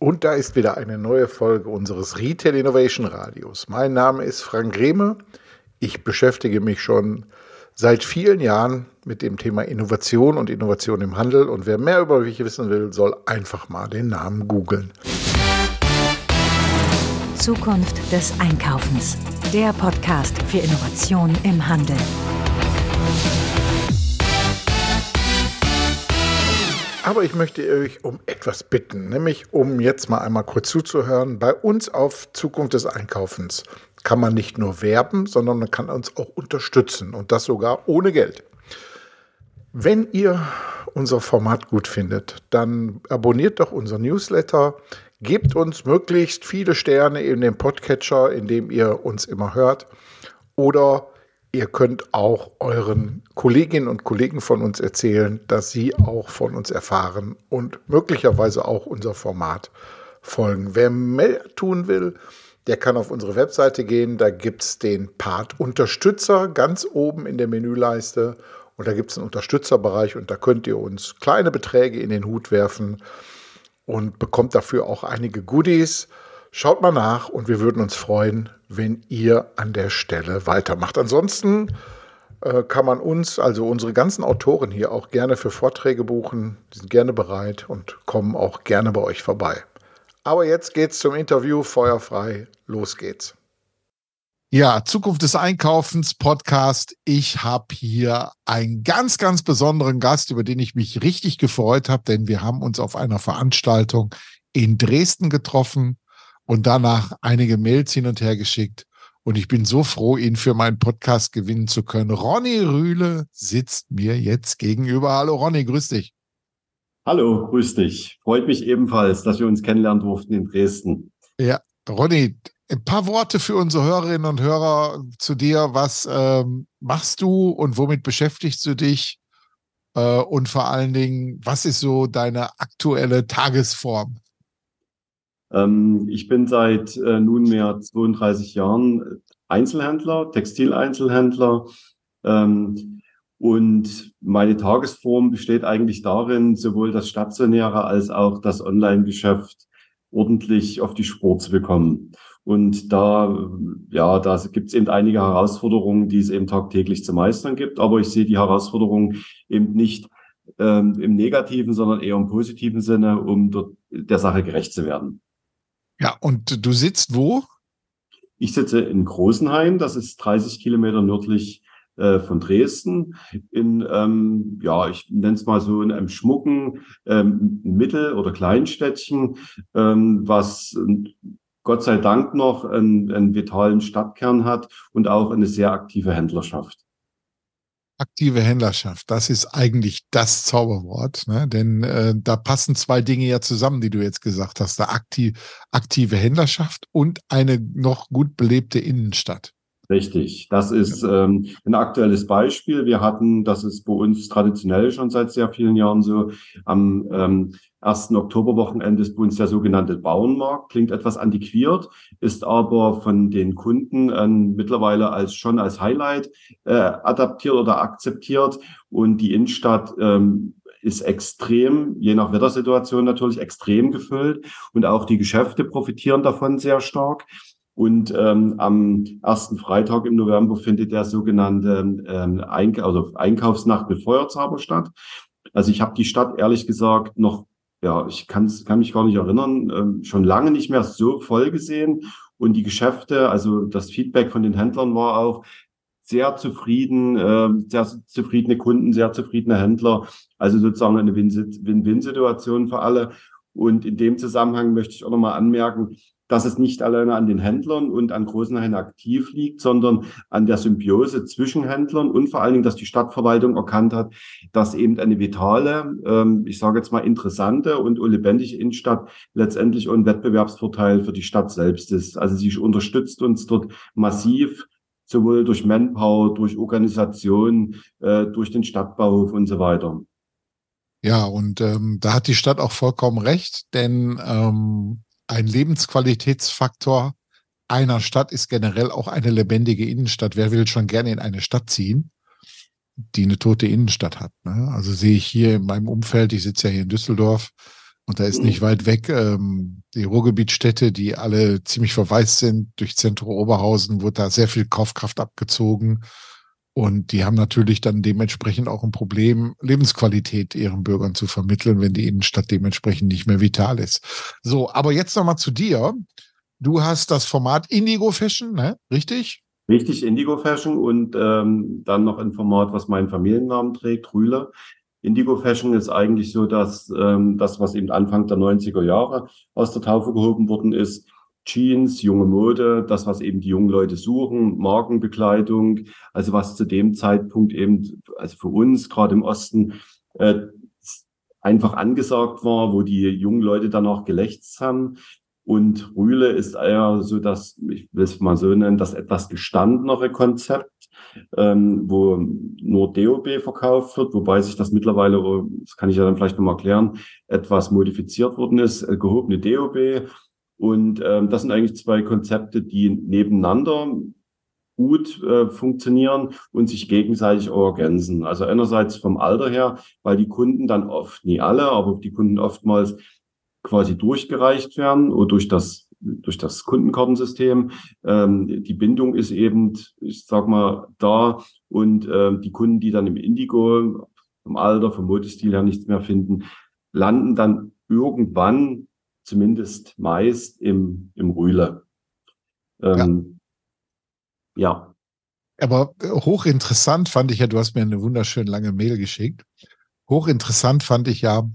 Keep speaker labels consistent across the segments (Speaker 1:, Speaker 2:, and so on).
Speaker 1: Und da ist wieder eine neue Folge unseres Retail Innovation Radios. Mein Name ist Frank Rehme. Ich beschäftige mich schon seit vielen Jahren mit dem Thema Innovation und Innovation im Handel. Und wer mehr über mich wissen will, soll einfach mal den Namen googeln.
Speaker 2: Zukunft des Einkaufens. Der Podcast für Innovation im Handel.
Speaker 1: Aber ich möchte euch um etwas bitten, nämlich um jetzt mal einmal kurz zuzuhören. Bei uns auf Zukunft des Einkaufens kann man nicht nur werben, sondern man kann uns auch unterstützen und das sogar ohne Geld. Wenn ihr unser Format gut findet, dann abonniert doch unser Newsletter, gebt uns möglichst viele Sterne in dem Podcatcher, in dem ihr uns immer hört oder Ihr könnt auch euren Kolleginnen und Kollegen von uns erzählen, dass sie auch von uns erfahren und möglicherweise auch unser Format folgen. Wer mehr tun will, der kann auf unsere Webseite gehen. Da gibt es den Part Unterstützer ganz oben in der Menüleiste. Und da gibt es einen Unterstützerbereich und da könnt ihr uns kleine Beträge in den Hut werfen und bekommt dafür auch einige Goodies. Schaut mal nach und wir würden uns freuen, wenn ihr an der Stelle weitermacht. Ansonsten äh, kann man uns, also unsere ganzen Autoren hier auch gerne für Vorträge buchen. Die sind gerne bereit und kommen auch gerne bei euch vorbei. Aber jetzt geht's zum Interview. Feuerfrei. Los geht's. Ja, Zukunft des Einkaufens Podcast. Ich habe hier einen ganz, ganz besonderen Gast, über den ich mich richtig gefreut habe, denn wir haben uns auf einer Veranstaltung in Dresden getroffen und danach einige Mails hin und her geschickt. Und ich bin so froh, ihn für meinen Podcast gewinnen zu können. Ronny Rühle sitzt mir jetzt gegenüber. Hallo Ronny, grüß dich.
Speaker 3: Hallo, grüß dich. Freut mich ebenfalls, dass wir uns kennenlernen durften in Dresden.
Speaker 1: Ja, Ronny, ein paar Worte für unsere Hörerinnen und Hörer zu dir. Was ähm, machst du und womit beschäftigst du dich? Äh, und vor allen Dingen, was ist so deine aktuelle Tagesform?
Speaker 3: Ähm, ich bin seit äh, nunmehr 32 Jahren Einzelhändler, Textileinzelhändler. Ähm, und meine Tagesform besteht eigentlich darin, sowohl das stationäre als auch das Online-Geschäft ordentlich auf die Spur zu bekommen. Und da, ja, da gibt es eben einige Herausforderungen, die es eben tagtäglich zu meistern gibt. Aber ich sehe die Herausforderungen eben nicht ähm, im negativen, sondern eher im positiven Sinne, um dort der Sache gerecht zu werden.
Speaker 1: Ja, und du sitzt wo?
Speaker 3: Ich sitze in Großenhain, das ist 30 Kilometer nördlich äh, von Dresden, in, ähm, ja, ich nenne es mal so in einem schmucken ähm, Mittel- oder Kleinstädtchen, ähm, was Gott sei Dank noch einen, einen vitalen Stadtkern hat und auch eine sehr aktive Händlerschaft
Speaker 1: aktive Händlerschaft, das ist eigentlich das Zauberwort, ne? denn äh, da passen zwei Dinge ja zusammen, die du jetzt gesagt hast, da aktiv, aktive Händlerschaft und eine noch gut belebte Innenstadt.
Speaker 3: Richtig, das ist ähm, ein aktuelles Beispiel. Wir hatten, das ist bei uns traditionell schon seit sehr vielen Jahren so, am ähm, ersten Oktoberwochenende ist bei uns der sogenannte Bauernmarkt. Klingt etwas antiquiert, ist aber von den Kunden äh, mittlerweile als schon als Highlight äh, adaptiert oder akzeptiert. Und die Innenstadt ähm, ist extrem, je nach Wettersituation natürlich extrem gefüllt. Und auch die Geschäfte profitieren davon sehr stark. Und ähm, am ersten Freitag im November findet der sogenannte ähm, Eink also Einkaufsnacht mit Feuerzauber statt. Also ich habe die Stadt ehrlich gesagt noch, ja, ich kann, kann mich gar nicht erinnern, ähm, schon lange nicht mehr so voll gesehen. Und die Geschäfte, also das Feedback von den Händlern war auch sehr zufrieden, äh, sehr zufriedene Kunden, sehr zufriedene Händler. Also sozusagen eine Win-Win-Situation für alle. Und in dem Zusammenhang möchte ich auch nochmal anmerken, dass es nicht alleine an den Händlern und an großen Händlern aktiv liegt, sondern an der Symbiose zwischen Händlern und vor allen Dingen, dass die Stadtverwaltung erkannt hat, dass eben eine vitale, ähm, ich sage jetzt mal interessante und lebendige Innenstadt letztendlich ein Wettbewerbsvorteil für die Stadt selbst ist. Also sie unterstützt uns dort massiv sowohl durch Manpower, durch Organisation, äh, durch den Stadtbauhof und so weiter.
Speaker 1: Ja, und ähm, da hat die Stadt auch vollkommen recht, denn ähm, ein Lebensqualitätsfaktor einer Stadt ist generell auch eine lebendige Innenstadt. Wer will schon gerne in eine Stadt ziehen, die eine tote Innenstadt hat? Ne? Also sehe ich hier in meinem Umfeld, ich sitze ja hier in Düsseldorf und da ist nicht weit weg ähm, die Ruhrgebietstädte, die alle ziemlich verwaist sind. Durch Zentrum Oberhausen wurde da sehr viel Kaufkraft abgezogen. Und die haben natürlich dann dementsprechend auch ein Problem, Lebensqualität ihren Bürgern zu vermitteln, wenn die Innenstadt dementsprechend nicht mehr vital ist. So, aber jetzt nochmal zu dir. Du hast das Format Indigo Fashion, ne? Richtig?
Speaker 3: Richtig, Indigo Fashion und ähm, dann noch ein Format, was meinen Familiennamen trägt, Rühle. Indigo Fashion ist eigentlich so, dass ähm, das, was eben Anfang der 90er Jahre aus der Taufe gehoben worden ist, Jeans, junge Mode, das, was eben die jungen Leute suchen, Markenbekleidung, also was zu dem Zeitpunkt eben, also für uns gerade im Osten, äh, einfach angesagt war, wo die jungen Leute danach gelächzt haben. Und Rühle ist eher so das, ich will es mal so nennen, das etwas gestandenere Konzept ähm, wo nur DOB verkauft wird, wobei sich das mittlerweile, das kann ich ja dann vielleicht nochmal erklären, etwas modifiziert worden ist, äh, gehobene DOB. Und ähm, das sind eigentlich zwei Konzepte, die nebeneinander gut äh, funktionieren und sich gegenseitig ergänzen. Also einerseits vom Alter her, weil die Kunden dann oft, nie alle, aber die Kunden oftmals quasi durchgereicht werden oder durch das durch das Kundenkartensystem. Ähm, die Bindung ist eben, ich sag mal, da und äh, die Kunden, die dann im Indigo vom Alter, vom Modestil her nichts mehr finden, landen dann irgendwann, zumindest meist, im, im Rühle. Ähm, ja. ja.
Speaker 1: Aber hochinteressant fand ich ja, du hast mir eine wunderschön lange Mail geschickt. Hochinteressant fand ich ja,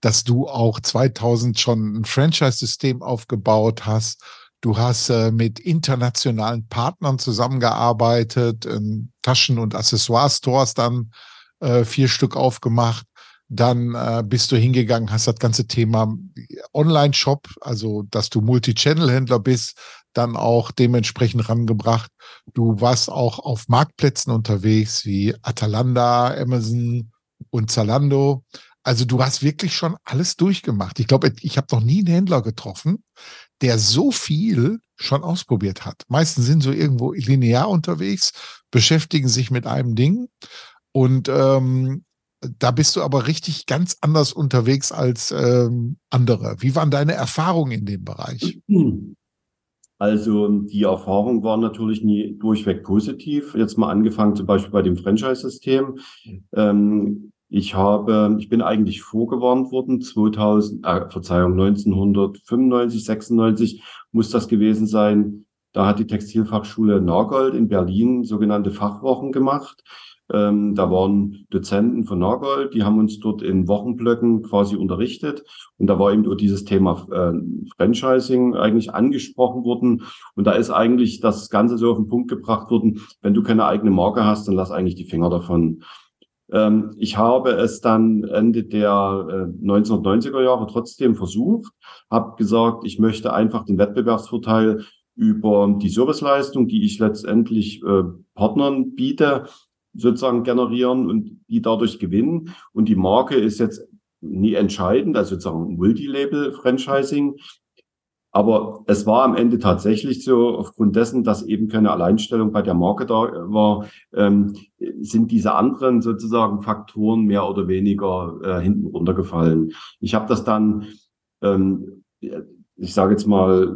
Speaker 1: dass du auch 2000 schon ein Franchise-System aufgebaut hast. Du hast äh, mit internationalen Partnern zusammengearbeitet, in Taschen- und Accessoire-Stores dann äh, vier Stück aufgemacht. Dann äh, bist du hingegangen, hast das ganze Thema Online-Shop, also dass du Multi-Channel-Händler bist, dann auch dementsprechend rangebracht. Du warst auch auf Marktplätzen unterwegs wie Atalanta, Amazon und Zalando. Also du hast wirklich schon alles durchgemacht. Ich glaube, ich habe noch nie einen Händler getroffen, der so viel schon ausprobiert hat. Meistens sind so irgendwo linear unterwegs, beschäftigen sich mit einem Ding und ähm, da bist du aber richtig ganz anders unterwegs als ähm, andere. Wie waren deine Erfahrungen in dem Bereich?
Speaker 3: Also die Erfahrung war natürlich nie durchweg positiv. Jetzt mal angefangen zum Beispiel bei dem Franchise-System. Ähm, ich habe, ich bin eigentlich vorgewarnt worden, 2000, äh, Verzeihung, 1995, 96 muss das gewesen sein. Da hat die Textilfachschule Nagold in Berlin sogenannte Fachwochen gemacht. Ähm, da waren Dozenten von Nagold, die haben uns dort in Wochenblöcken quasi unterrichtet. Und da war eben nur dieses Thema äh, Franchising eigentlich angesprochen worden. Und da ist eigentlich das Ganze so auf den Punkt gebracht worden, wenn du keine eigene Marke hast, dann lass eigentlich die Finger davon. Ähm, ich habe es dann Ende der 1990er äh, Jahre trotzdem versucht, habe gesagt, ich möchte einfach den Wettbewerbsvorteil über die Serviceleistung, die ich letztendlich äh, Partnern biete, sozusagen generieren und die dadurch gewinnen. Und die Marke ist jetzt nie entscheidend, also sozusagen Multilabel-Franchising. Aber es war am Ende tatsächlich so, aufgrund dessen, dass eben keine Alleinstellung bei der Marke da war, ähm, sind diese anderen sozusagen Faktoren mehr oder weniger äh, hinten runtergefallen. Ich habe das dann, ähm, ich sage jetzt mal,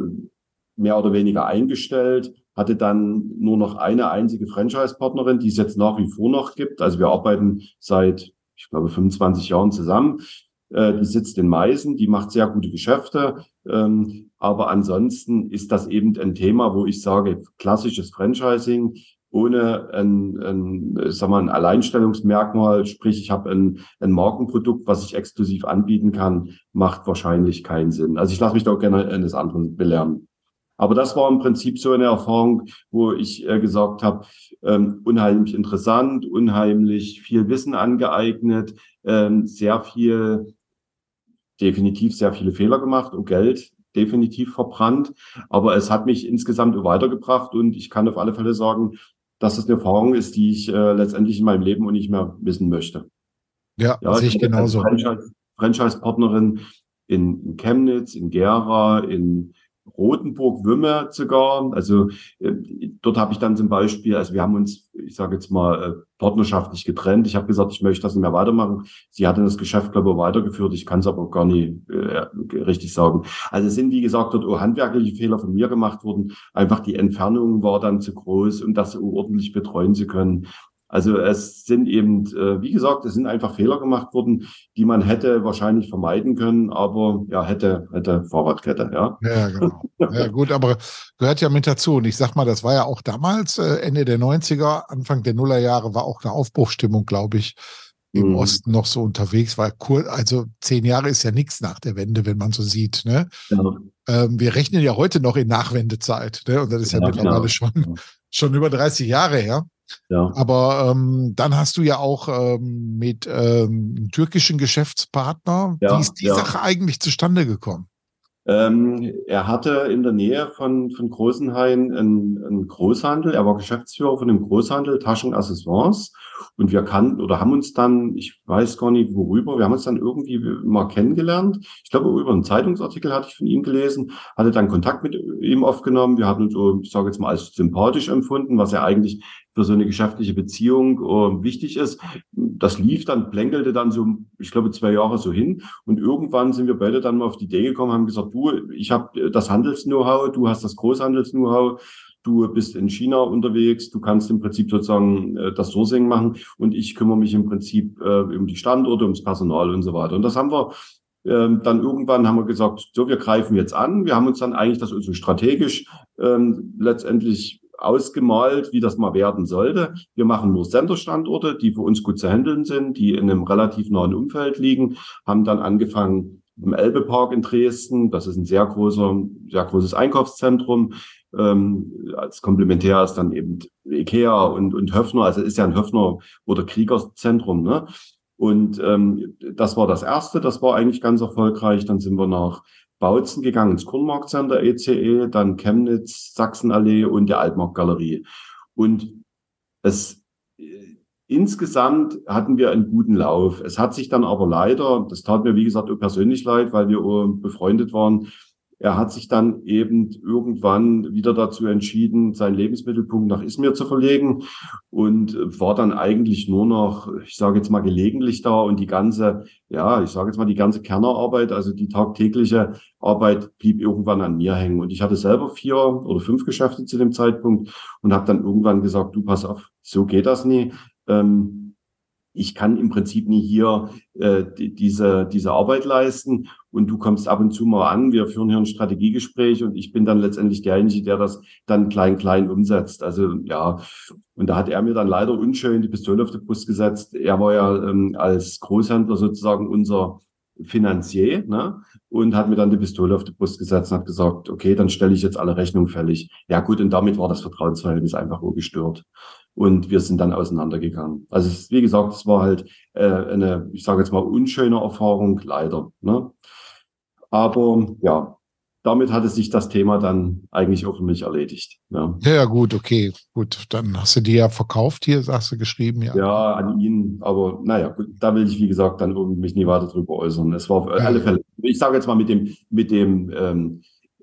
Speaker 3: mehr oder weniger eingestellt, hatte dann nur noch eine einzige Franchise-Partnerin, die es jetzt nach wie vor noch gibt. Also wir arbeiten seit, ich glaube, 25 Jahren zusammen. Äh, die sitzt in Meißen, die macht sehr gute Geschäfte. Ähm, aber ansonsten ist das eben ein Thema, wo ich sage, klassisches Franchising ohne ein, ein, sag mal, ein Alleinstellungsmerkmal, sprich ich habe ein, ein Markenprodukt, was ich exklusiv anbieten kann, macht wahrscheinlich keinen Sinn. Also ich lasse mich da auch gerne eines anderen belehren. Aber das war im Prinzip so eine Erfahrung, wo ich äh, gesagt habe, ähm, unheimlich interessant, unheimlich viel Wissen angeeignet, ähm, sehr viel definitiv sehr viele Fehler gemacht und Geld definitiv verbrannt. Aber es hat mich insgesamt weitergebracht und ich kann auf alle Fälle sagen, dass es eine Erfahrung ist, die ich äh, letztendlich in meinem Leben und nicht mehr wissen möchte.
Speaker 1: Ja, ja sehe ich genauso.
Speaker 3: Franchise-Partnerin in, in Chemnitz, in Gera, in Rotenburg-Wümme sogar. Also äh, dort habe ich dann zum Beispiel, also wir haben uns, ich sage jetzt mal, äh, partnerschaftlich getrennt. Ich habe gesagt, ich möchte das nicht mehr weitermachen. Sie hatte das Geschäft, glaube ich, weitergeführt. Ich kann es aber gar nicht äh, richtig sagen. Also es sind, wie gesagt, dort auch handwerkliche Fehler von mir gemacht worden. Einfach die Entfernung war dann zu groß, um das ordentlich betreuen zu können. Also es sind eben, äh, wie gesagt, es sind einfach Fehler gemacht worden, die man hätte wahrscheinlich vermeiden können, aber ja, hätte, hätte Fahrradkette, ja.
Speaker 1: Ja, genau. Ja, gut, aber gehört ja mit dazu. Und ich sag mal, das war ja auch damals, äh, Ende der 90er, Anfang der Nullerjahre, war auch eine Aufbruchstimmung, glaube ich, im mhm. Osten noch so unterwegs war. Also zehn Jahre ist ja nichts nach der Wende, wenn man so sieht. Ne? Ja. Ähm, wir rechnen ja heute noch in Nachwendezeit. Ne? Und das ist ja, ja mittlerweile schon, schon über 30 Jahre her. Ja. Aber ähm, dann hast du ja auch ähm, mit ähm, einem türkischen Geschäftspartner, ja, wie ist die ja. Sache eigentlich zustande gekommen?
Speaker 3: Ähm, er hatte in der Nähe von, von Großenhain einen, einen Großhandel. Er war Geschäftsführer von dem Großhandel Taschenaccessoires. Und wir kannten oder haben uns dann, ich weiß gar nicht worüber, wir haben uns dann irgendwie mal kennengelernt. Ich glaube, über einen Zeitungsartikel hatte ich von ihm gelesen, hatte dann Kontakt mit ihm aufgenommen. Wir hatten uns so, ich sage jetzt mal, als sympathisch empfunden, was ja eigentlich für so eine geschäftliche Beziehung uh, wichtig ist. Das lief dann, plänkelte dann so, ich glaube, zwei Jahre so hin. Und irgendwann sind wir beide dann mal auf die Idee gekommen, haben gesagt, du, ich habe das Handels-Know-how, du hast das Großhandels-Know-how du bist in China unterwegs, du kannst im Prinzip sozusagen äh, das Sourcing machen und ich kümmere mich im Prinzip äh, um die Standorte, ums Personal und so weiter. Und das haben wir ähm, dann irgendwann haben wir gesagt, so, wir greifen jetzt an. Wir haben uns dann eigentlich das so strategisch ähm, letztendlich ausgemalt, wie das mal werden sollte. Wir machen nur Senderstandorte, die für uns gut zu handeln sind, die in einem relativ nahen Umfeld liegen, haben dann angefangen im Elbepark in Dresden. Das ist ein sehr großer, sehr großes Einkaufszentrum. Ähm, als Komplementär ist dann eben Ikea und, und Höfner. Also ist ja ein Höfner oder Kriegerzentrum. Ne? Und ähm, das war das erste. Das war eigentlich ganz erfolgreich. Dann sind wir nach Bautzen gegangen, ins Kornmarktcenter ECE, dann Chemnitz, Sachsenallee und der Altmarktgalerie. Und es insgesamt hatten wir einen guten Lauf. Es hat sich dann aber leider, das tat mir wie gesagt auch persönlich leid, weil wir befreundet waren, er hat sich dann eben irgendwann wieder dazu entschieden, seinen Lebensmittelpunkt nach Izmir zu verlegen und war dann eigentlich nur noch, ich sage jetzt mal gelegentlich da und die ganze, ja, ich sage jetzt mal die ganze Kernerarbeit, also die tagtägliche Arbeit blieb irgendwann an mir hängen. Und ich hatte selber vier oder fünf Geschäfte zu dem Zeitpunkt und habe dann irgendwann gesagt, du pass auf, so geht das nie. Ähm, ich kann im Prinzip nie hier äh, die, diese, diese Arbeit leisten und du kommst ab und zu mal an, wir führen hier ein Strategiegespräch und ich bin dann letztendlich derjenige, der das dann klein, klein umsetzt. Also ja, und da hat er mir dann leider unschön die Pistole auf die Brust gesetzt. Er war ja ähm, als Großhändler sozusagen unser Finanzier ne? und hat mir dann die Pistole auf die Brust gesetzt und hat gesagt, okay, dann stelle ich jetzt alle Rechnungen fällig. Ja gut, und damit war das Vertrauensverhältnis einfach nur gestört und wir sind dann auseinandergegangen. Also es, wie gesagt, es war halt äh, eine, ich sage jetzt mal, unschöne Erfahrung, leider. Ne? Aber ja, damit hatte sich das Thema dann eigentlich auch für mich erledigt.
Speaker 1: Ja. ja, gut, okay, gut. Dann hast du die ja verkauft hier, sagst du geschrieben,
Speaker 3: ja. Ja, an ihn, aber naja, gut, da will ich, wie gesagt, dann mich nie weiter drüber äußern. Es war auf ja, alle Fälle, ich sage jetzt mal mit dem, mit dem, ähm,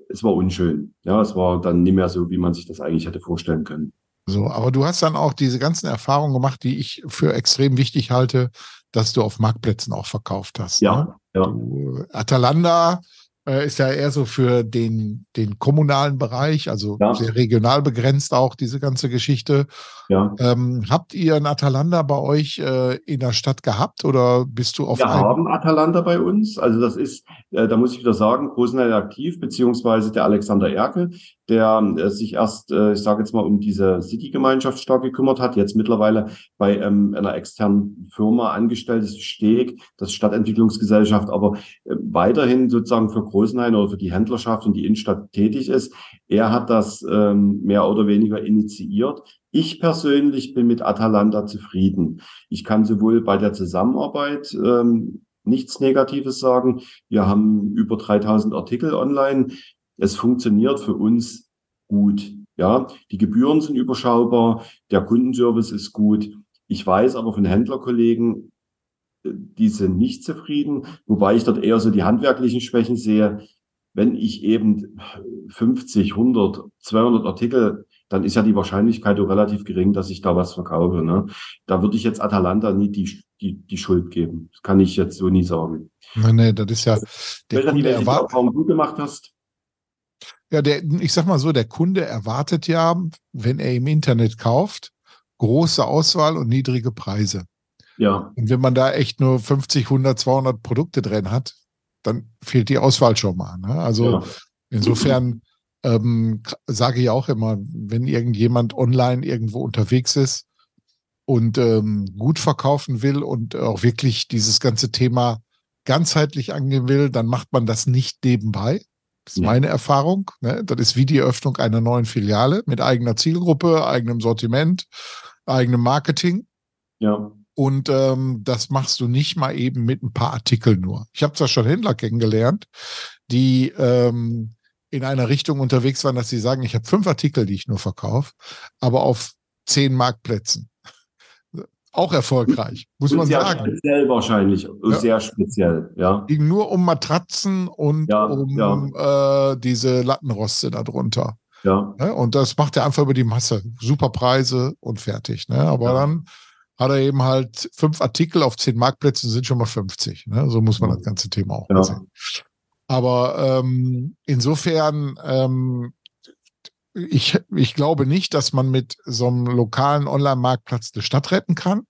Speaker 3: es war unschön. Ja, es war dann nicht mehr so, wie man sich das eigentlich hätte vorstellen können.
Speaker 1: So, aber du hast dann auch diese ganzen Erfahrungen gemacht, die ich für extrem wichtig halte, dass du auf Marktplätzen auch verkauft hast.
Speaker 3: Ja,
Speaker 1: ne? ja. Du, Atalanta äh, ist ja eher so für den, den kommunalen Bereich, also ja. sehr regional begrenzt auch diese ganze Geschichte. Ja. Ähm, habt ihr ein Atalanta bei euch äh, in der Stadt gehabt oder bist du auf
Speaker 3: Wir haben Atalanta bei uns. Also das ist, äh, da muss ich wieder sagen, Großenteil aktiv, beziehungsweise der Alexander Erkel, der äh, sich erst, äh, ich sage jetzt mal, um diese City-Gemeinschaft stark gekümmert hat, jetzt mittlerweile bei ähm, einer externen Firma angestellt ist, Steg, das Stadtentwicklungsgesellschaft, aber äh, weiterhin sozusagen für Großenhain oder für die Händlerschaft und die Innenstadt tätig ist. Er hat das ähm, mehr oder weniger initiiert. Ich persönlich bin mit Atalanta zufrieden. Ich kann sowohl bei der Zusammenarbeit ähm, nichts Negatives sagen. Wir haben über 3000 Artikel online. Es funktioniert für uns gut. Ja, die Gebühren sind überschaubar, der Kundenservice ist gut. Ich weiß aber von Händlerkollegen, äh, die sind nicht zufrieden, wobei ich dort eher so die handwerklichen Schwächen sehe. wenn ich eben 50, 100, 200 Artikel, dann ist ja die Wahrscheinlichkeit relativ gering, dass ich da was verkaufe. Ne? Da würde ich jetzt Atalanta nie die, die, die Schuld geben. Das kann ich jetzt so nie sagen.
Speaker 1: Nee, nee, das ist ja
Speaker 3: der Welche, Kunde erwartet. Warum du gemacht hast?
Speaker 1: Ja, der, ich sag mal so, der Kunde erwartet ja, wenn er im Internet kauft, große Auswahl und niedrige Preise.
Speaker 3: Ja.
Speaker 1: Und wenn man da echt nur 50, 100, 200 Produkte drin hat, dann fehlt die Auswahl schon mal. Ne? Also ja. insofern ähm, sage ich auch immer, wenn irgendjemand online irgendwo unterwegs ist und ähm, gut verkaufen will und auch wirklich dieses ganze Thema ganzheitlich angehen will, dann macht man das nicht nebenbei, das ist ja. meine Erfahrung. Ne? Das ist wie die Eröffnung einer neuen Filiale mit eigener Zielgruppe, eigenem Sortiment, eigenem Marketing.
Speaker 3: Ja.
Speaker 1: Und ähm, das machst du nicht mal eben mit ein paar Artikeln nur. Ich habe zwar schon Händler kennengelernt, die ähm, in einer Richtung unterwegs waren, dass sie sagen, ich habe fünf Artikel, die ich nur verkaufe, aber auf zehn Marktplätzen auch erfolgreich, muss man
Speaker 3: sehr
Speaker 1: sagen.
Speaker 3: Speziell wahrscheinlich, ja. sehr speziell, ja.
Speaker 1: Ging nur um Matratzen und ja, um ja. Äh, diese Lattenroste darunter.
Speaker 3: Ja.
Speaker 1: Ne? Und das macht er einfach über die Masse. Super Preise und fertig. Ne? Aber dann hat er eben halt fünf Artikel auf zehn Marktplätzen, sind schon mal 50. Ne? So muss man das ganze Thema auch sehen. Aber ähm, insofern ähm, ich, ich glaube nicht, dass man mit so einem lokalen Online-Marktplatz eine Stadt retten kann.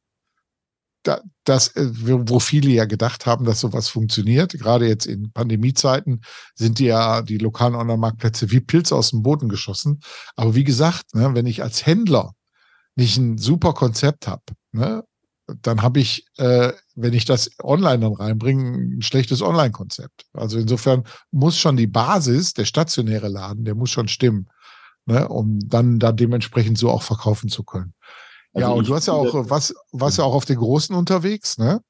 Speaker 1: Da, das, äh, wo viele ja gedacht haben, dass sowas funktioniert. Gerade jetzt in Pandemiezeiten sind die ja die lokalen Online-Marktplätze wie Pilze aus dem Boden geschossen. Aber wie gesagt, ne, wenn ich als Händler nicht ein super Konzept habe, ne, dann habe ich, äh, wenn ich das online dann reinbringe, ein schlechtes Online-Konzept. Also insofern muss schon die Basis, der stationäre Laden, der muss schon stimmen ne, um dann da dementsprechend so auch verkaufen zu können. Also ja, und du hast ja auch, was, warst ja auch auf den Großen unterwegs, ne?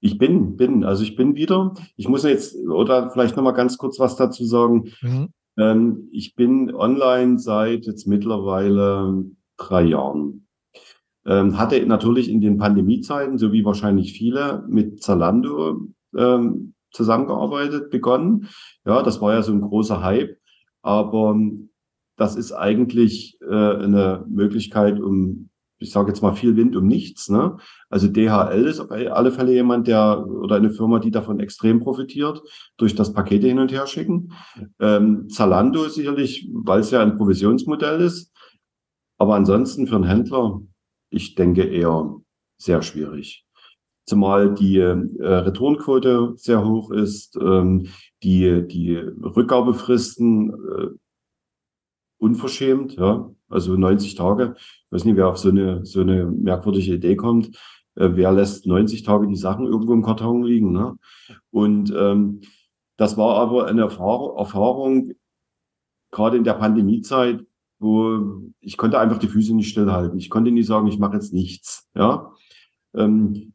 Speaker 3: Ich bin, bin, also ich bin wieder. Ich muss jetzt, oder vielleicht nochmal ganz kurz was dazu sagen. Mhm. Ähm, ich bin online seit jetzt mittlerweile drei Jahren. Ähm, hatte natürlich in den Pandemiezeiten, so wie wahrscheinlich viele, mit Zalando ähm, zusammengearbeitet, begonnen. Ja, das war ja so ein großer Hype. Aber das ist eigentlich äh, eine Möglichkeit, um, ich sage jetzt mal, viel Wind um nichts. Ne? Also DHL ist auf alle Fälle jemand, der oder eine Firma, die davon extrem profitiert, durch das Pakete hin und her schicken. Ähm, Zalando sicherlich, weil es ja ein Provisionsmodell ist. Aber ansonsten für einen Händler, ich denke eher sehr schwierig zumal die äh, Returnquote sehr hoch ist, ähm, die, die Rückgabefristen äh, unverschämt, ja, also 90 Tage. Ich weiß nicht, wer auf so eine, so eine merkwürdige Idee kommt. Äh, wer lässt 90 Tage die Sachen irgendwo im Karton liegen? Ne? Und ähm, das war aber eine Erfahrung, Erfahrung, gerade in der Pandemiezeit, wo ich konnte einfach die Füße nicht stillhalten. Ich konnte nie sagen, ich mache jetzt nichts. Ja, ähm,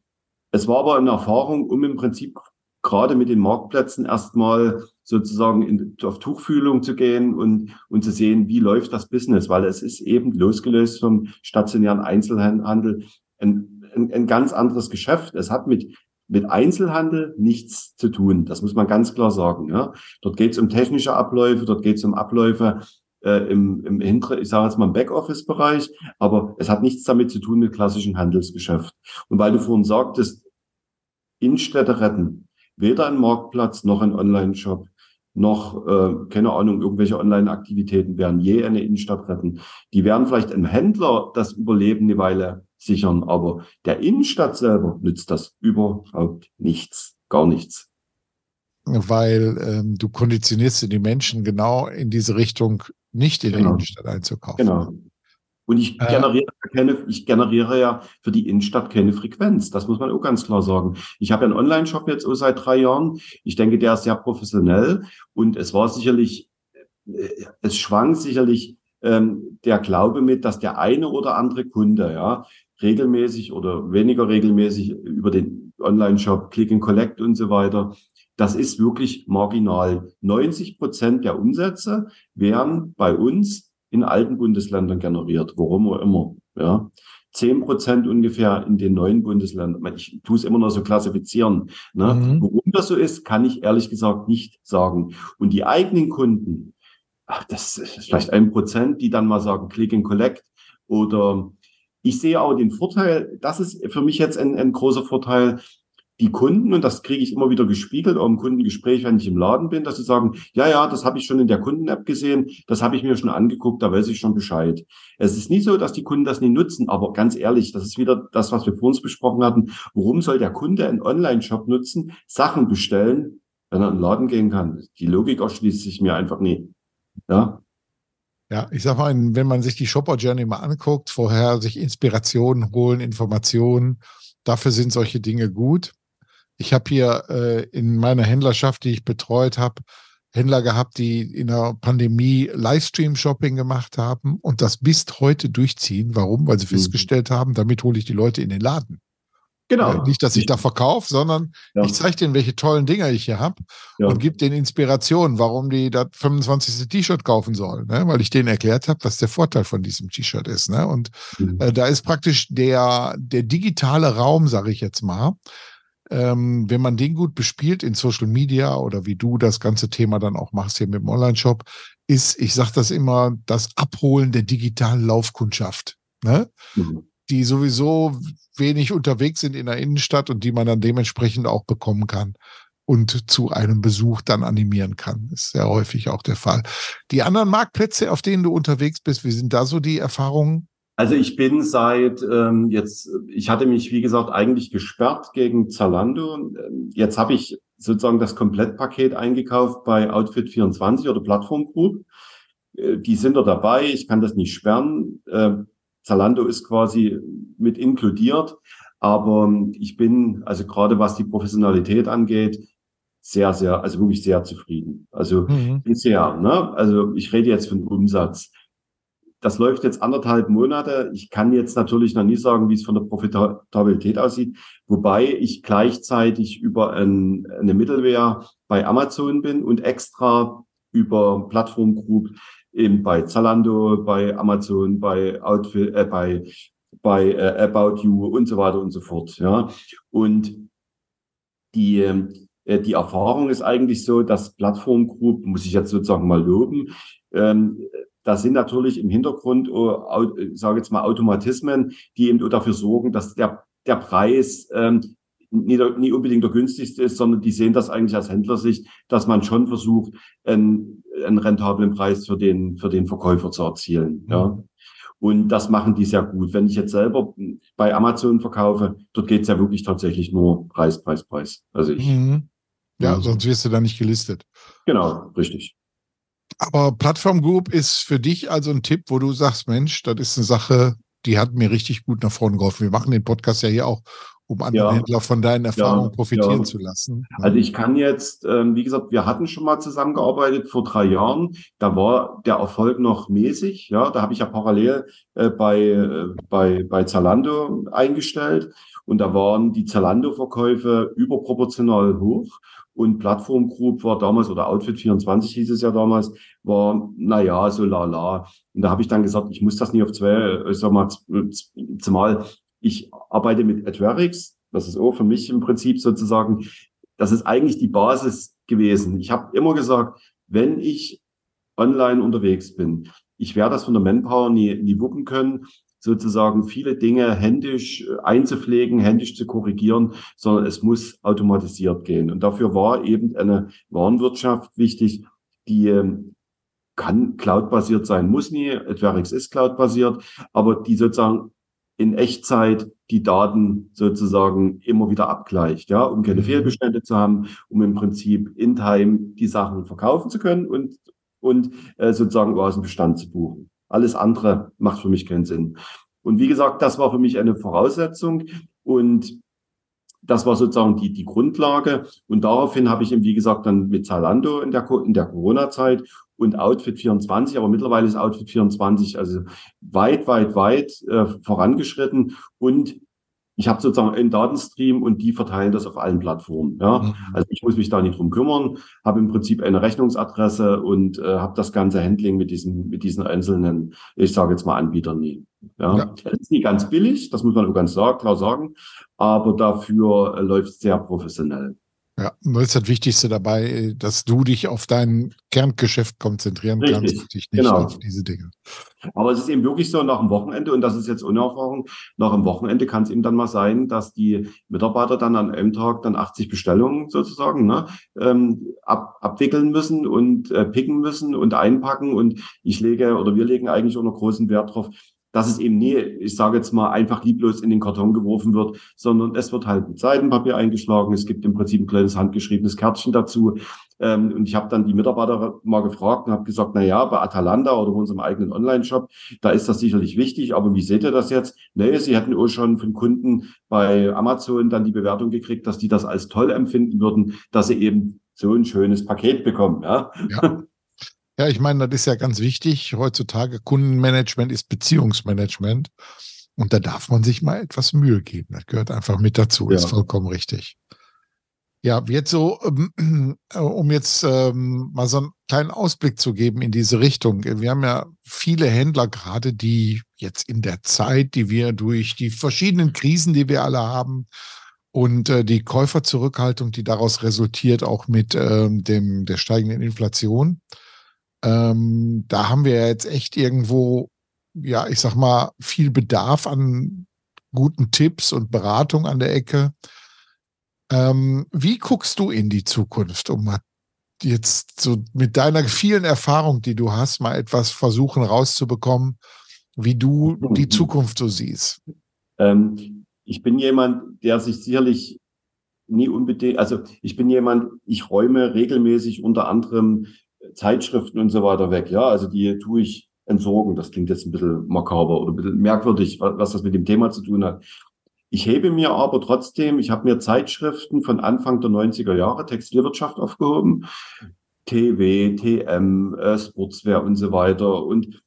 Speaker 3: es war aber eine Erfahrung, um im Prinzip gerade mit den Marktplätzen erstmal sozusagen in, auf Tuchfühlung zu gehen und, und zu sehen, wie läuft das Business, weil es ist eben losgelöst vom stationären Einzelhandel ein, ein, ein ganz anderes Geschäft. Es hat mit, mit Einzelhandel nichts zu tun. Das muss man ganz klar sagen. Ja. Dort geht es um technische Abläufe, dort geht es um Abläufe äh, im, im hinter, ich sage jetzt mal im Backoffice-Bereich, aber es hat nichts damit zu tun mit klassischem Handelsgeschäft. Und weil du vorhin sagtest, Innenstädte retten, weder ein Marktplatz noch ein Online-Shop noch, äh, keine Ahnung, irgendwelche Online-Aktivitäten werden je eine Innenstadt retten. Die werden vielleicht einem Händler das Überleben eine Weile sichern, aber der Innenstadt selber nützt das überhaupt nichts, gar nichts.
Speaker 1: Weil ähm, du konditionierst die Menschen genau in diese Richtung, nicht in genau. die Innenstadt einzukaufen.
Speaker 3: Genau. Und ich äh. generiere keine, ich generiere ja für die Innenstadt keine Frequenz. Das muss man auch ganz klar sagen. Ich habe ja einen Online-Shop jetzt auch seit drei Jahren. Ich denke, der ist sehr professionell und es war sicherlich, äh, es schwang sicherlich ähm, der Glaube mit, dass der eine oder andere Kunde, ja, regelmäßig oder weniger regelmäßig über den Online-Shop, Click and Collect und so weiter, das ist wirklich marginal. 90 Prozent der Umsätze werden bei uns in alten Bundesländern generiert, warum auch immer. Ja. zehn Prozent ungefähr in den neuen Bundesländern. Ich tue es immer noch so klassifizieren. Ne? Mhm. Warum das so ist, kann ich ehrlich gesagt nicht sagen. Und die eigenen Kunden, ach, das ist vielleicht ein Prozent, die dann mal sagen, Click and Collect oder ich sehe auch den Vorteil, das ist für mich jetzt ein, ein großer Vorteil, die Kunden, und das kriege ich immer wieder gespiegelt, auch im Kundengespräch, wenn ich im Laden bin, dass sie sagen, ja, ja, das habe ich schon in der Kunden-App gesehen, das habe ich mir schon angeguckt, da weiß ich schon Bescheid. Es ist nicht so, dass die Kunden das nie nutzen, aber ganz ehrlich, das ist wieder das, was wir vor uns besprochen hatten. Warum soll der Kunde einen Online-Shop nutzen, Sachen bestellen, wenn er in den Laden gehen kann? Die Logik erschließt sich mir einfach nie. Ja,
Speaker 1: ja, ich sag mal, wenn man sich die Shopper Journey mal anguckt, vorher sich Inspirationen holen, Informationen, dafür sind solche Dinge gut. Ich habe hier äh, in meiner Händlerschaft, die ich betreut habe, Händler gehabt, die in der Pandemie Livestream-Shopping gemacht haben und das bis heute durchziehen. Warum? Weil sie mhm. festgestellt haben, damit hole ich die Leute in den Laden. Genau. Äh, nicht, dass ich da verkaufe, sondern ja. ich zeige denen, welche tollen Dinger ich hier habe ja. und gebe denen Inspiration, warum die das 25. T-Shirt kaufen sollen. Ne? Weil ich denen erklärt habe, was der Vorteil von diesem T-Shirt ist. Ne? Und mhm. äh, da ist praktisch der, der digitale Raum, sage ich jetzt mal, ähm, wenn man den gut bespielt in Social Media oder wie du das ganze Thema dann auch machst hier mit dem Online-Shop, ist, ich sage das immer, das Abholen der digitalen Laufkundschaft. Ne? Mhm die sowieso wenig unterwegs sind in der Innenstadt und die man dann dementsprechend auch bekommen kann und zu einem Besuch dann animieren kann. Ist sehr häufig auch der Fall. Die anderen Marktplätze, auf denen du unterwegs bist, wie sind da so die Erfahrungen?
Speaker 3: Also ich bin seit ähm, jetzt, ich hatte mich, wie gesagt, eigentlich gesperrt gegen Zalando. Jetzt habe ich sozusagen das Komplettpaket eingekauft bei Outfit24 oder Plattform Group. Äh, die sind da dabei, ich kann das nicht sperren. Äh, Zalando ist quasi mit inkludiert. Aber ich bin, also gerade was die Professionalität angeht, sehr, sehr, also wirklich sehr zufrieden. Also mhm. bisher, ne? Also ich rede jetzt von Umsatz. Das läuft jetzt anderthalb Monate. Ich kann jetzt natürlich noch nie sagen, wie es von der Profitabilität aussieht, wobei ich gleichzeitig über ein, eine Mittelwehr bei Amazon bin und extra über Plattform Group eben bei Zalando, bei Amazon, bei Outfit, äh, bei bei äh, About You und so weiter und so fort. Ja, und die äh, die Erfahrung ist eigentlich so, dass Plattform Group muss ich jetzt sozusagen mal loben. Ähm, da sind natürlich im Hintergrund, oh, sage jetzt mal Automatismen, die eben dafür sorgen, dass der der Preis ähm, nie, nie unbedingt der günstigste ist, sondern die sehen das eigentlich als Händlersicht, dass man schon versucht, einen, einen rentablen Preis für den, für den Verkäufer zu erzielen. Mhm. Ja. Und das machen die sehr gut. Wenn ich jetzt selber bei Amazon verkaufe, dort geht es ja wirklich tatsächlich nur Preis, Preis, Preis. Also ich.
Speaker 1: Mhm. Ja, sonst wirst du da nicht gelistet.
Speaker 3: Genau, richtig.
Speaker 1: Aber Plattform Group ist für dich also ein Tipp, wo du sagst, Mensch, das ist eine Sache, die hat mir richtig gut nach vorne geholfen. Wir machen den Podcast ja hier auch, um andere ja. Händler von deinen Erfahrungen ja, profitieren ja. zu lassen.
Speaker 3: Also ich kann jetzt, ähm, wie gesagt, wir hatten schon mal zusammengearbeitet vor drei Jahren. Da war der Erfolg noch mäßig. Ja, da habe ich ja parallel äh, bei, äh, bei, bei Zalando eingestellt. Und da waren die Zalando-Verkäufe überproportional hoch. Und Plattform Group war damals, oder Outfit 24 hieß es ja damals, war, naja, so lala. Und da habe ich dann gesagt, ich muss das nicht auf zwei, äh, sag mal, zumal ich arbeite mit Adverix. Das ist auch für mich im Prinzip sozusagen, das ist eigentlich die Basis gewesen. Ich habe immer gesagt, wenn ich online unterwegs bin, ich werde das von der Manpower nie, nie wuppen können, sozusagen viele Dinge händisch einzupflegen, händisch zu korrigieren, sondern es muss automatisiert gehen. Und dafür war eben eine Warenwirtschaft wichtig, die ähm, kann cloud-basiert sein, muss nie. Adverix ist cloud-basiert, aber die sozusagen in Echtzeit die Daten sozusagen immer wieder abgleicht, ja, um keine mhm. Fehlbestände zu haben, um im Prinzip in Time die Sachen verkaufen zu können und, und äh, sozusagen aus dem Bestand zu buchen. Alles andere macht für mich keinen Sinn. Und wie gesagt, das war für mich eine Voraussetzung und das war sozusagen die, die Grundlage. Und daraufhin habe ich eben, wie gesagt, dann mit Zalando in der, in der Corona-Zeit und Outfit 24, aber mittlerweile ist Outfit 24 also weit, weit, weit äh, vorangeschritten und ich habe sozusagen einen Datenstream und die verteilen das auf allen Plattformen. Ja? Mhm. Also ich muss mich da nicht drum kümmern, habe im Prinzip eine Rechnungsadresse und äh, habe das ganze Handling mit diesen, mit diesen einzelnen, ich sage jetzt mal Anbietern nie. Ja? ja. Das ist nicht ganz billig, das muss man auch ganz klar sagen, aber dafür äh, läuft es sehr professionell.
Speaker 1: Ja, das ist das Wichtigste dabei, dass du dich auf dein Kerngeschäft konzentrieren Richtig, kannst und dich nicht genau. auf diese Dinge.
Speaker 3: Aber es ist eben wirklich so nach dem Wochenende, und das ist jetzt unerfahren, nach dem Wochenende kann es eben dann mal sein, dass die Mitarbeiter dann an einem Tag dann 80 Bestellungen sozusagen ne, ähm, ab, abwickeln müssen und äh, picken müssen und einpacken. Und ich lege oder wir legen eigentlich auch noch großen Wert drauf, dass es eben nie, ich sage jetzt mal, einfach lieblos in den Karton geworfen wird, sondern es wird halt mit Seidenpapier eingeschlagen. Es gibt im Prinzip ein kleines handgeschriebenes Kärtchen dazu. Ähm, und ich habe dann die Mitarbeiter mal gefragt und habe gesagt, na ja, bei Atalanta oder bei unserem eigenen Online-Shop, da ist das sicherlich wichtig. Aber wie seht ihr das jetzt? Nee, sie hätten auch schon von Kunden bei Amazon dann die Bewertung gekriegt, dass die das als toll empfinden würden, dass sie eben so ein schönes Paket bekommen. Ja. ja.
Speaker 1: Ja, ich meine, das ist ja ganz wichtig. Heutzutage Kundenmanagement ist Beziehungsmanagement. Und da darf man sich mal etwas Mühe geben. Das gehört einfach mit dazu. Ja. Ist vollkommen richtig. Ja, jetzt so, ähm, um jetzt ähm, mal so einen kleinen Ausblick zu geben in diese Richtung. Wir haben ja viele Händler gerade, die jetzt in der Zeit, die wir durch die verschiedenen Krisen, die wir alle haben, und äh, die Käuferzurückhaltung, die daraus resultiert, auch mit ähm, dem der steigenden Inflation, ähm, da haben wir jetzt echt irgendwo, ja, ich sag mal, viel Bedarf an guten Tipps und Beratung an der Ecke. Ähm, wie guckst du in die Zukunft, um jetzt so mit deiner vielen Erfahrung, die du hast, mal etwas versuchen rauszubekommen, wie du die Zukunft so siehst?
Speaker 3: Ähm, ich bin jemand, der sich sicherlich nie unbedingt, also ich bin jemand, ich räume regelmäßig unter anderem Zeitschriften und so weiter weg. Ja, also die tue ich entsorgen. Das klingt jetzt ein bisschen makaber oder ein bisschen merkwürdig, was das mit dem Thema zu tun hat. Ich hebe mir aber trotzdem, ich habe mir Zeitschriften von Anfang der 90er Jahre, Textilwirtschaft aufgehoben, TW, TM, äh, Sportswear und so weiter. Und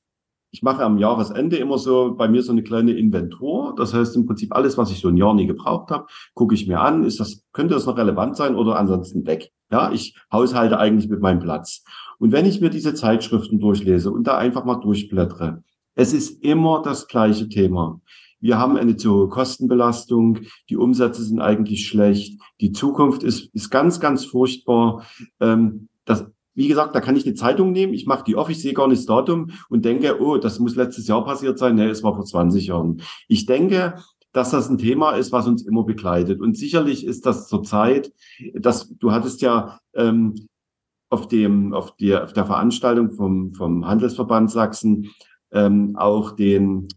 Speaker 3: ich mache am Jahresende immer so bei mir so eine kleine Inventur. Das heißt im Prinzip alles, was ich so ein Jahr nie gebraucht habe, gucke ich mir an. Ist das, könnte das noch relevant sein oder ansonsten weg? Ja, ich haushalte eigentlich mit meinem Platz. Und wenn ich mir diese Zeitschriften durchlese und da einfach mal durchblättere, es ist immer das gleiche Thema. Wir haben eine zu hohe Kostenbelastung, die Umsätze sind eigentlich schlecht, die Zukunft ist, ist ganz, ganz furchtbar. Ähm, das, wie gesagt, da kann ich eine Zeitung nehmen, ich mache die auf, ich sehe gar nicht das Datum und denke, oh, das muss letztes Jahr passiert sein. Nee, es war vor 20 Jahren. Ich denke, dass das ein Thema ist, was uns immer begleitet. Und sicherlich ist das zurzeit, dass du hattest ja ähm, auf dem, auf der, auf der Veranstaltung vom, vom Handelsverband Sachsen ähm, auch den,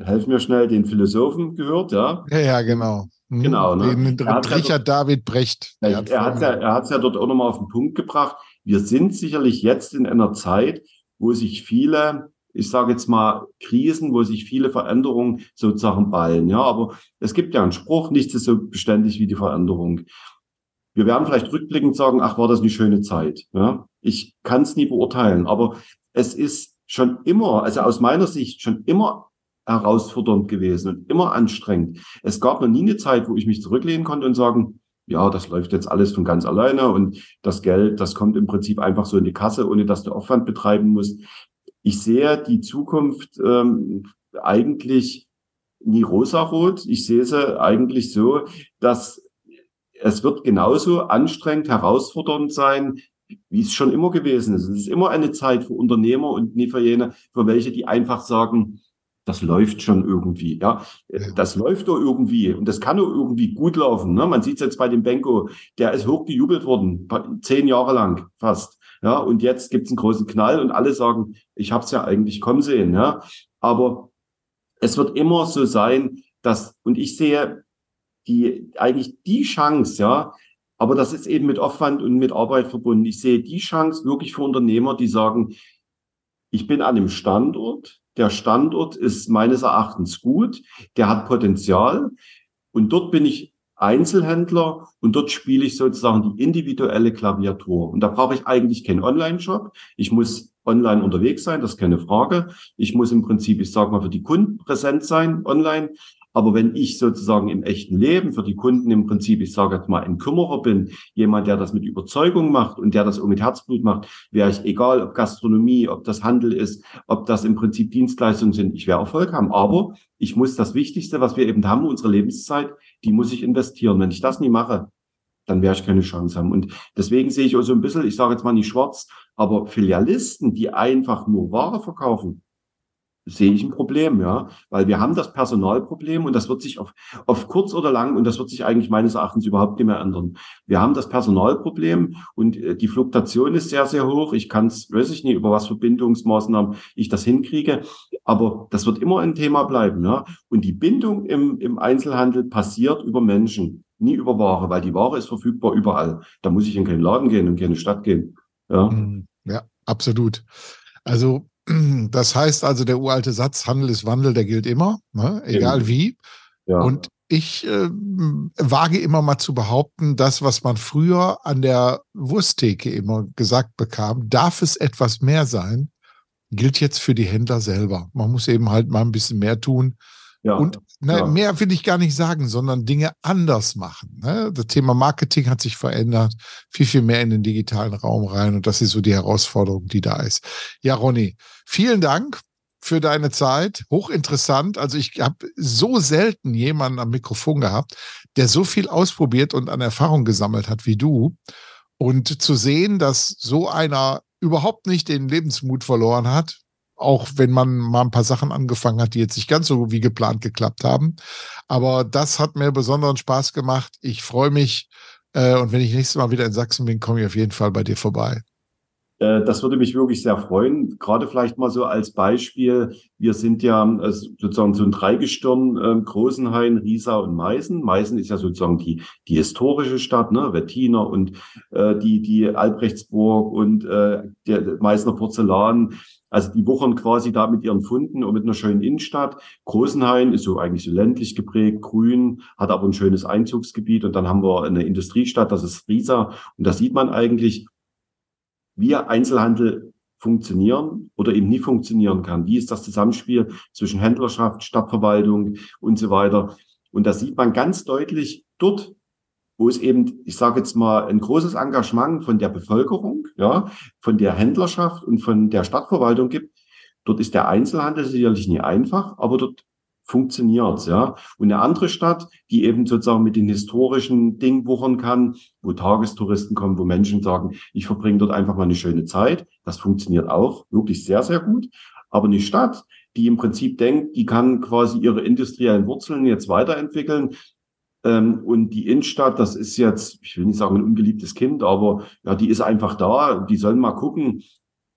Speaker 3: helf mir schnell, den Philosophen gehört, ja?
Speaker 1: Ja, ja, genau.
Speaker 3: Mhm. Genau, ne?
Speaker 1: Den Richard ja David Brecht.
Speaker 3: Er hat es ja, er hat's ja dort auch nochmal auf den Punkt gebracht. Wir sind sicherlich jetzt in einer Zeit, wo sich viele, ich sage jetzt mal Krisen, wo sich viele Veränderungen sozusagen ballen. Ja, aber es gibt ja einen Spruch, nichts ist so beständig wie die Veränderung. Wir werden vielleicht rückblickend sagen, ach, war das eine schöne Zeit. Ja? Ich kann es nie beurteilen, aber es ist schon immer, also aus meiner Sicht schon immer herausfordernd gewesen und immer anstrengend. Es gab noch nie eine Zeit, wo ich mich zurücklehnen konnte und sagen, ja, das läuft jetzt alles von ganz alleine und das Geld, das kommt im Prinzip einfach so in die Kasse, ohne dass du Aufwand betreiben musst. Ich sehe die Zukunft ähm, eigentlich nie rosarot. Ich sehe sie eigentlich so, dass es wird genauso anstrengend, herausfordernd sein, wie es schon immer gewesen ist. Es ist immer eine Zeit für Unternehmer und nie für jene, für welche, die einfach sagen, das läuft schon irgendwie. Ja, das läuft doch irgendwie und das kann doch irgendwie gut laufen. Ne? Man sieht es jetzt bei dem Benko, der ist hochgejubelt worden, zehn Jahre lang fast. Ja, und jetzt gibt es einen großen Knall und alle sagen, ich habe es ja eigentlich kommen sehen. Ja, aber es wird immer so sein, dass und ich sehe die eigentlich die Chance, ja, aber das ist eben mit Aufwand und mit Arbeit verbunden. Ich sehe die Chance wirklich für Unternehmer, die sagen, ich bin an einem Standort, der Standort ist meines Erachtens gut, der hat Potenzial und dort bin ich Einzelhändler und dort spiele ich sozusagen die individuelle Klaviatur. Und da brauche ich eigentlich keinen Online-Shop. Ich muss online unterwegs sein, das ist keine Frage. Ich muss im Prinzip, ich sage mal, für die Kunden präsent sein online. Aber wenn ich sozusagen im echten Leben für die Kunden im Prinzip, ich sage jetzt mal, ein Kümmerer bin, jemand, der das mit Überzeugung macht und der das auch mit Herzblut macht, wäre ich egal, ob Gastronomie, ob das Handel ist, ob das im Prinzip Dienstleistungen sind, ich werde Erfolg haben. Aber ich muss das Wichtigste, was wir eben haben, unsere Lebenszeit, die muss ich investieren. Wenn ich das nie mache, dann werde ich keine Chance haben. Und deswegen sehe ich auch so ein bisschen, ich sage jetzt mal nicht schwarz, aber Filialisten, die einfach nur Ware verkaufen, sehe ich ein Problem, ja, weil wir haben das Personalproblem und das wird sich auf, auf kurz oder lang und das wird sich eigentlich meines Erachtens überhaupt nicht mehr ändern. Wir haben das Personalproblem und äh, die Fluktuation ist sehr, sehr hoch. Ich kann es, weiß ich nicht, über was für Bindungsmaßnahmen ich das hinkriege, aber das wird immer ein Thema bleiben, ja. Und die Bindung im, im Einzelhandel passiert über Menschen nie über Ware, weil die Ware ist verfügbar überall. Da muss ich in keinen Laden gehen und keine Stadt gehen.
Speaker 4: Ja, hm, ja absolut. Also das heißt also, der uralte Satz, Handel ist Wandel, der gilt immer, ne? egal wie. Ja. Und ich äh, wage immer mal zu behaupten, das, was man früher an der Wursttheke immer gesagt bekam, darf es etwas mehr sein, gilt jetzt für die Händler selber. Man muss eben halt mal ein bisschen mehr tun, ja, und ne, ja. mehr will ich gar nicht sagen, sondern Dinge anders machen. Ne? Das Thema Marketing hat sich verändert, viel, viel mehr in den digitalen Raum rein. Und das ist so die Herausforderung, die da ist. Ja, Ronny, vielen Dank für deine Zeit. Hochinteressant. Also ich habe so selten jemanden am Mikrofon gehabt, der so viel ausprobiert und an Erfahrung gesammelt hat wie du. Und zu sehen, dass so einer überhaupt nicht den Lebensmut verloren hat, auch wenn man mal ein paar Sachen angefangen hat, die jetzt nicht ganz so wie geplant geklappt haben. Aber das hat mir besonderen Spaß gemacht. Ich freue mich. Äh, und wenn ich nächstes Mal wieder in Sachsen bin, komme ich auf jeden Fall bei dir vorbei.
Speaker 3: Äh, das würde mich wirklich sehr freuen. Gerade vielleicht mal so als Beispiel. Wir sind ja äh, sozusagen so ein Dreigestirn, äh, Großenhain, Riesa und Meißen. Meißen ist ja sozusagen die, die historische Stadt, ne, Wettiner und äh, die, die Albrechtsburg und äh, der Meißner Porzellan. Also die wuchern quasi da mit ihren Funden und mit einer schönen Innenstadt. Großenhain ist so eigentlich so ländlich geprägt, grün, hat aber ein schönes Einzugsgebiet. Und dann haben wir eine Industriestadt, das ist Riesa. Und da sieht man eigentlich, wie Einzelhandel funktionieren oder eben nie funktionieren kann. Wie ist das Zusammenspiel zwischen Händlerschaft, Stadtverwaltung und so weiter. Und da sieht man ganz deutlich dort, wo es eben, ich sage jetzt mal, ein großes Engagement von der Bevölkerung, ja, von der Händlerschaft und von der Stadtverwaltung gibt. Dort ist der Einzelhandel sicherlich nie einfach, aber dort funktioniert's, ja. Und eine andere Stadt, die eben sozusagen mit den historischen Dingen wuchern kann, wo Tagestouristen kommen, wo Menschen sagen, ich verbringe dort einfach mal eine schöne Zeit. Das funktioniert auch wirklich sehr, sehr gut. Aber eine Stadt, die im Prinzip denkt, die kann quasi ihre industriellen Wurzeln jetzt weiterentwickeln, ähm, und die Innenstadt, das ist jetzt, ich will nicht sagen ein ungeliebtes Kind, aber ja, die ist einfach da. Die sollen mal gucken.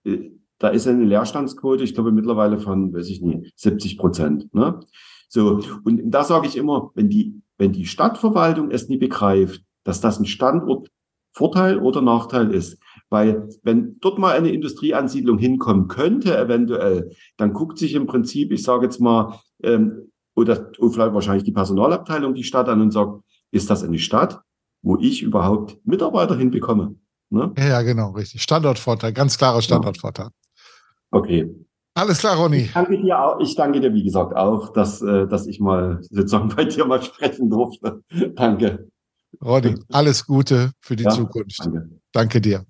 Speaker 3: Äh, da ist eine Leerstandsquote, ich glaube mittlerweile von, weiß ich nicht, 70 Prozent. Ne? So, und da sage ich immer, wenn die, wenn die Stadtverwaltung es nie begreift, dass das ein Standort Vorteil oder Nachteil ist. Weil wenn dort mal eine Industrieansiedlung hinkommen könnte, eventuell, dann guckt sich im Prinzip, ich sage jetzt mal, ähm, oder, vielleicht wahrscheinlich die Personalabteilung die Stadt an und sagt, ist das eine Stadt, wo ich überhaupt Mitarbeiter hinbekomme?
Speaker 4: Ne? Ja, genau, richtig. Standortvorteil, ganz klarer Standortvorteil.
Speaker 3: Okay.
Speaker 4: Alles klar, Ronny.
Speaker 3: Ich danke dir auch, ich danke dir, wie gesagt, auch, dass, äh, dass ich mal sozusagen bei dir mal sprechen durfte. danke.
Speaker 4: Ronny, alles Gute für die ja, Zukunft. Danke. danke dir.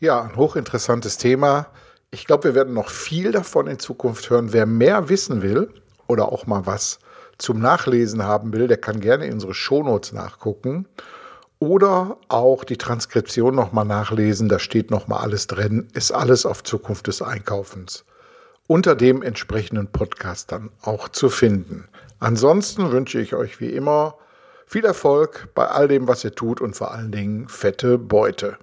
Speaker 1: Ja, ein hochinteressantes Thema. Ich glaube, wir werden noch viel davon in Zukunft hören. Wer mehr wissen will, oder auch mal was zum Nachlesen haben will, der kann gerne in unsere Shownotes nachgucken oder auch die Transkription nochmal nachlesen. Da steht nochmal alles drin, ist alles auf Zukunft des Einkaufens unter dem entsprechenden Podcast dann auch zu finden. Ansonsten wünsche ich euch wie immer viel Erfolg bei all dem, was ihr tut und vor allen Dingen fette Beute.